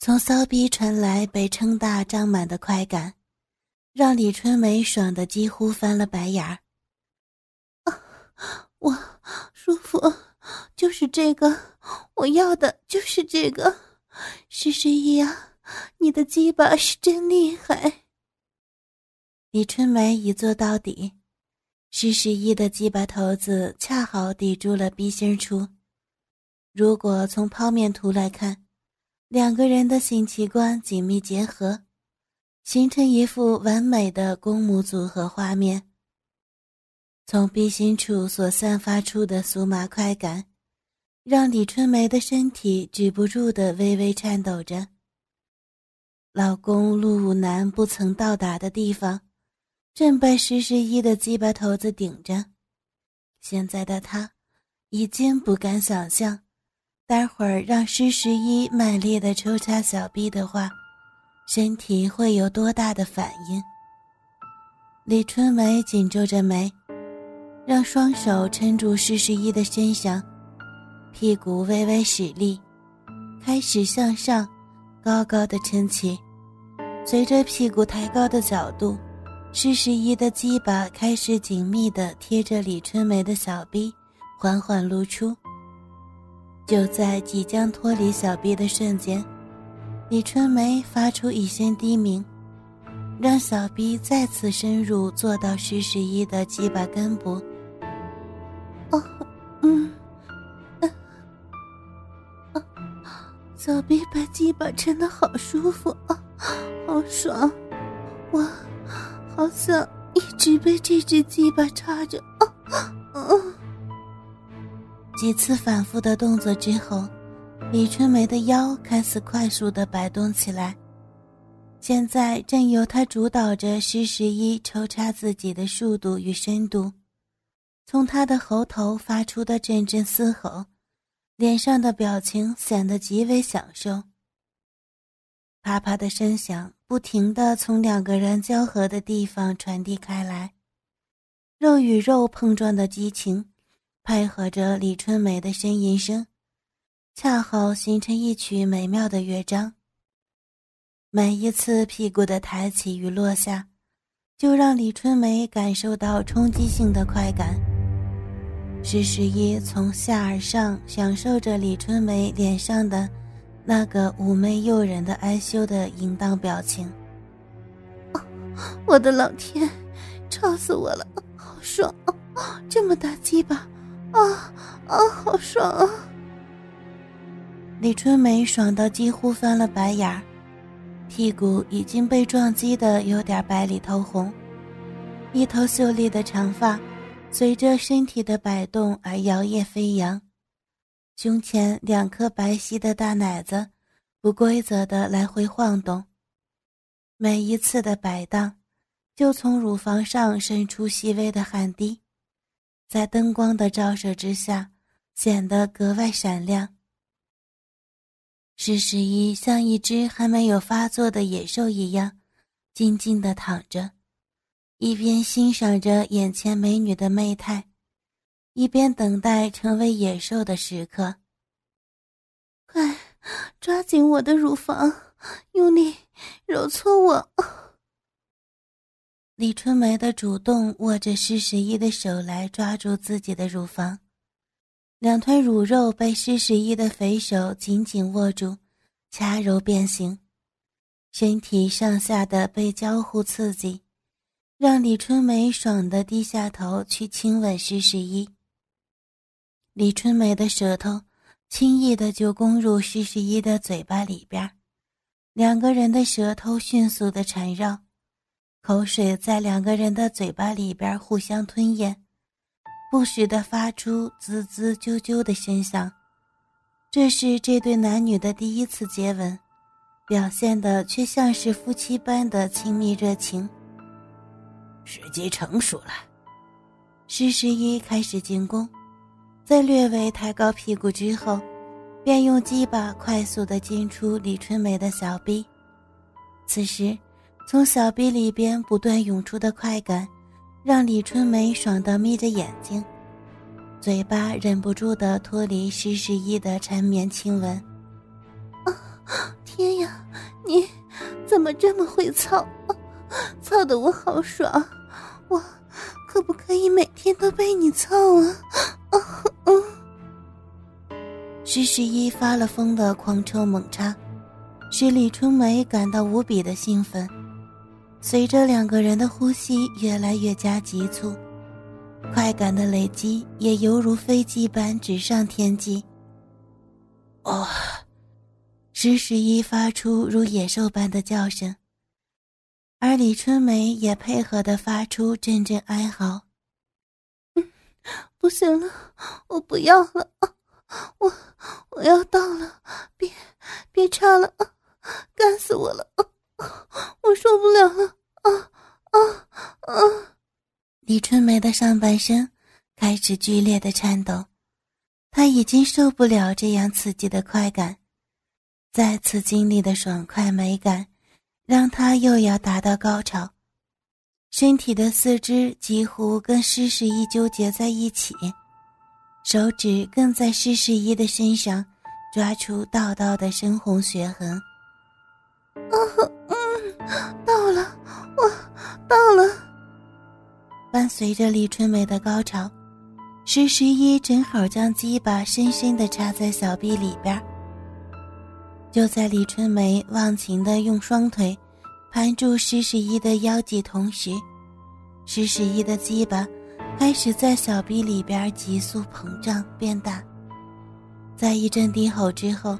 从骚逼传来被撑大胀满的快感，让李春梅爽得几乎翻了白眼儿。我舒服，就是这个，我要的就是这个。施十一啊，你的鸡巴是真厉害。李春梅一坐到底，施十一的鸡巴头子恰好抵住了鼻心处。如果从剖面图来看，两个人的性器官紧密结合，形成一幅完美的公母组合画面。从鼻心处所散发出的酥麻快感，让李春梅的身体止不住的微微颤抖着。老公陆武南不曾到达的地方，正被石十一的鸡巴头子顶着。现在的他，已经不敢想象，待会儿让施十一卖力的抽插小臂的话，身体会有多大的反应。李春梅紧皱着眉。让双手撑住施十一的身上，屁股微微使力，开始向上，高高的撑起。随着屁股抬高的角度，施十一的鸡巴开始紧密地贴着李春梅的小臂，缓缓露出。就在即将脱离小臂的瞬间，李春梅发出一声低鸣，让小臂再次深入，坐到徐十一的鸡巴根部。哦，嗯，啊，小臂把鸡巴撑得好舒服啊，好爽，我好想一直被这只鸡巴插着啊，嗯。几次反复的动作之后，李春梅的腰开始快速的摆动起来，现在正由她主导着施十一抽插自己的速度与深度。从他的喉头发出的阵阵嘶吼，脸上的表情显得极为享受。啪啪的声响不停地从两个人交合的地方传递开来，肉与肉碰撞的激情，配合着李春梅的呻吟声，恰好形成一曲美妙的乐章。每一次屁股的抬起与落下，就让李春梅感受到冲击性的快感。施十一从下而上享受着李春梅脸上的那个妩媚诱人的哀羞的淫荡表情。我的老天，吵死我了，好爽啊！这么大鸡巴，啊啊，好爽啊！李春梅爽到几乎翻了白眼儿，屁股已经被撞击的有点白里透红，一头秀丽的长发。随着身体的摆动而摇曳飞扬，胸前两颗白皙的大奶子不规则的来回晃动，每一次的摆荡，就从乳房上渗出细微的汗滴，在灯光的照射之下，显得格外闪亮。施十一像一只还没有发作的野兽一样，静静的躺着。一边欣赏着眼前美女的媚态，一边等待成为野兽的时刻。快，抓紧我的乳房，用力揉搓我。李春梅的主动握着施十一的手来抓住自己的乳房，两团乳肉被施十一的肥手紧紧握住，掐揉变形，身体上下的被交互刺激。让李春梅爽的低下头去亲吻施十一。李春梅的舌头轻易的就攻入施十一的嘴巴里边，两个人的舌头迅速的缠绕，口水在两个人的嘴巴里边互相吞咽，不时的发出滋滋啾啾的声响。这是这对男女的第一次接吻，表现的却像是夫妻般的亲密热情。时机成熟了，施十一开始进攻，在略微抬高屁股之后，便用鸡巴快速的进出李春梅的小臂。此时，从小臂里边不断涌出的快感，让李春梅爽到眯着眼睛，嘴巴忍不住的脱离施十一的缠绵亲吻。啊，天呀，你怎么这么会操？操的我好爽！我可不可以每天都被你操啊？嗯。施十一发了疯的狂抽猛插，使李春梅感到无比的兴奋。随着两个人的呼吸越来越加急促，快感的累积也犹如飞机般直上天际。哦，石十一发出如野兽般的叫声，而李春梅也配合的发出阵阵哀嚎。不行了，我不要了，我我要到了，别别插了，干死我了，我受不了了，啊啊啊！李春梅的上半身开始剧烈的颤抖。她已经受不了这样刺激的快感，再次经历的爽快美感，让她又要达到高潮，身体的四肢几乎跟施十一纠结在一起，手指更在施十一的身上抓出道道的深红血痕。啊，嗯，到了，我到了。伴随着李春梅的高潮。施十一正好将鸡巴深深的插在小臂里边。就在李春梅忘情的用双腿盘住施十一的腰际同时，施十一的鸡巴开始在小臂里边急速膨胀变大。在一阵低吼之后，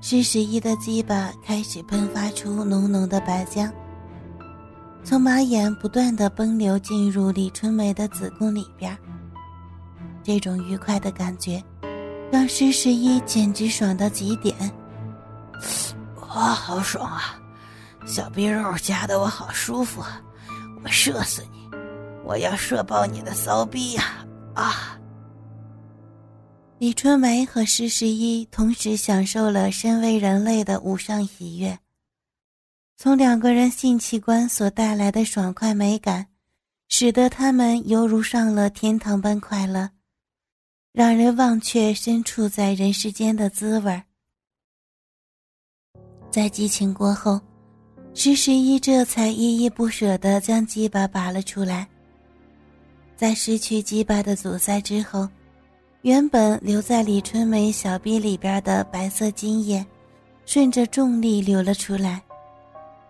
施十一的鸡巴开始喷发出浓浓的白浆，从马眼不断的奔流进入李春梅的子宫里边。这种愉快的感觉，让施十一简直爽到极点。哇，好爽啊！小逼肉夹得我好舒服，我射死你！我要射爆你的骚逼呀！啊！李春梅和施十一同时享受了身为人类的无上喜悦，从两个人性器官所带来的爽快美感，使得他们犹如上了天堂般快乐。让人忘却身处在人世间的滋味在激情过后，施十一这才依依不舍地将鸡巴拔了出来。在失去鸡巴的阻塞之后，原本留在李春梅小臂里边的白色精液，顺着重力流了出来，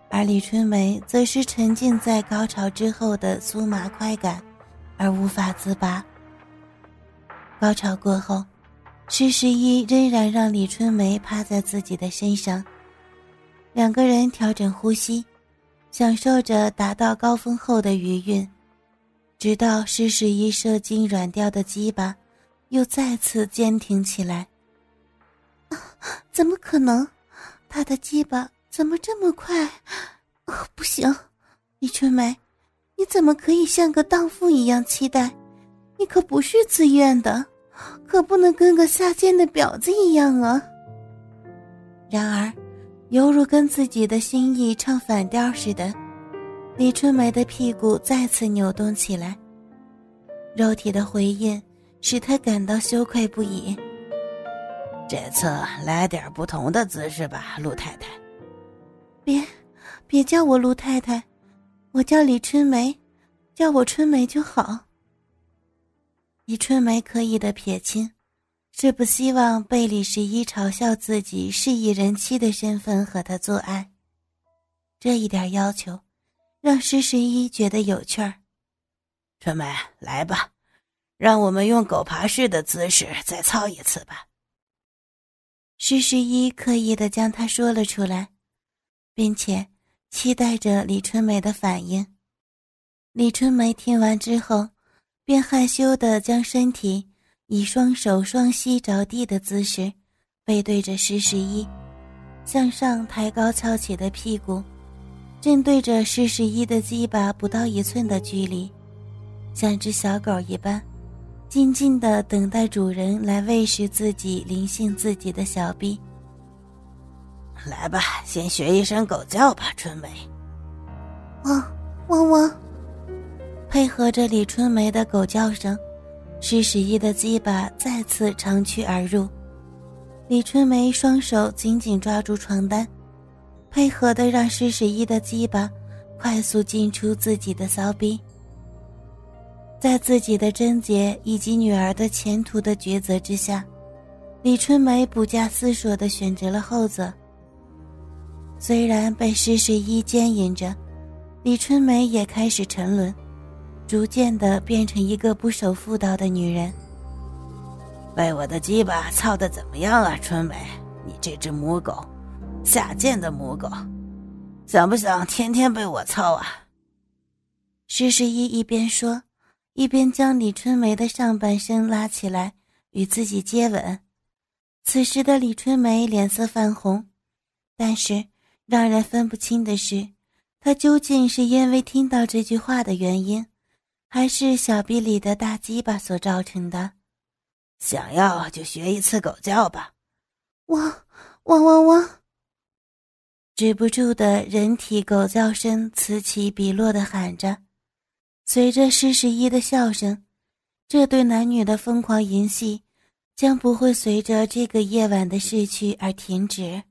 而李春梅则是沉浸在高潮之后的酥麻快感，而无法自拔。高潮过后，施十一仍然让李春梅趴在自己的身上。两个人调整呼吸，享受着达到高峰后的余韵，直到施十一射精软掉的鸡巴又再次坚挺起来。怎么可能？他的鸡巴怎么这么快？不行，李春梅，你怎么可以像个荡妇一样期待？你可不是自愿的，可不能跟个下贱的婊子一样啊！然而，犹如跟自己的心意唱反调似的，李春梅的屁股再次扭动起来，肉体的回应使他感到羞愧不已。这次来点不同的姿势吧，陆太太。别，别叫我陆太太，我叫李春梅，叫我春梅就好。李春梅刻意的撇清，是不希望被李十一嘲笑自己是以人妻的身份和他做爱。这一点要求，让施十一觉得有趣儿。春梅，来吧，让我们用狗爬式的姿势再操一次吧。施十一刻意的将他说了出来，并且期待着李春梅的反应。李春梅听完之后。便害羞的将身体以双手双膝着地的姿势，背对着施十一，向上抬高翘起的屁股，正对着施十一的鸡巴不到一寸的距离，像只小狗一般，静静的等待主人来喂食自己灵性自己的小臂。来吧，先学一声狗叫吧，春梅。汪汪汪。配合着李春梅的狗叫声，施十一的鸡巴再次长驱而入。李春梅双手紧紧抓住床单，配合的让施十一的鸡巴快速进出自己的骚逼。在自己的贞洁以及女儿的前途的抉择之下，李春梅不假思索地选择了后者。虽然被施十一牵引着，李春梅也开始沉沦，逐渐的变成一个不守妇道的女人。被我的鸡巴操的怎么样啊，春梅？你这只母狗，下贱的母狗，想不想天天被我操啊？施十一一边说。一边将李春梅的上半身拉起来与自己接吻，此时的李春梅脸色泛红，但是让人分不清的是，她究竟是因为听到这句话的原因，还是小臂里的大鸡巴所造成的。想要就学一次狗叫吧，汪汪汪汪！止不住的人体狗叫声此起彼落的喊着。随着施十一的笑声，这对男女的疯狂淫戏将不会随着这个夜晚的逝去而停止。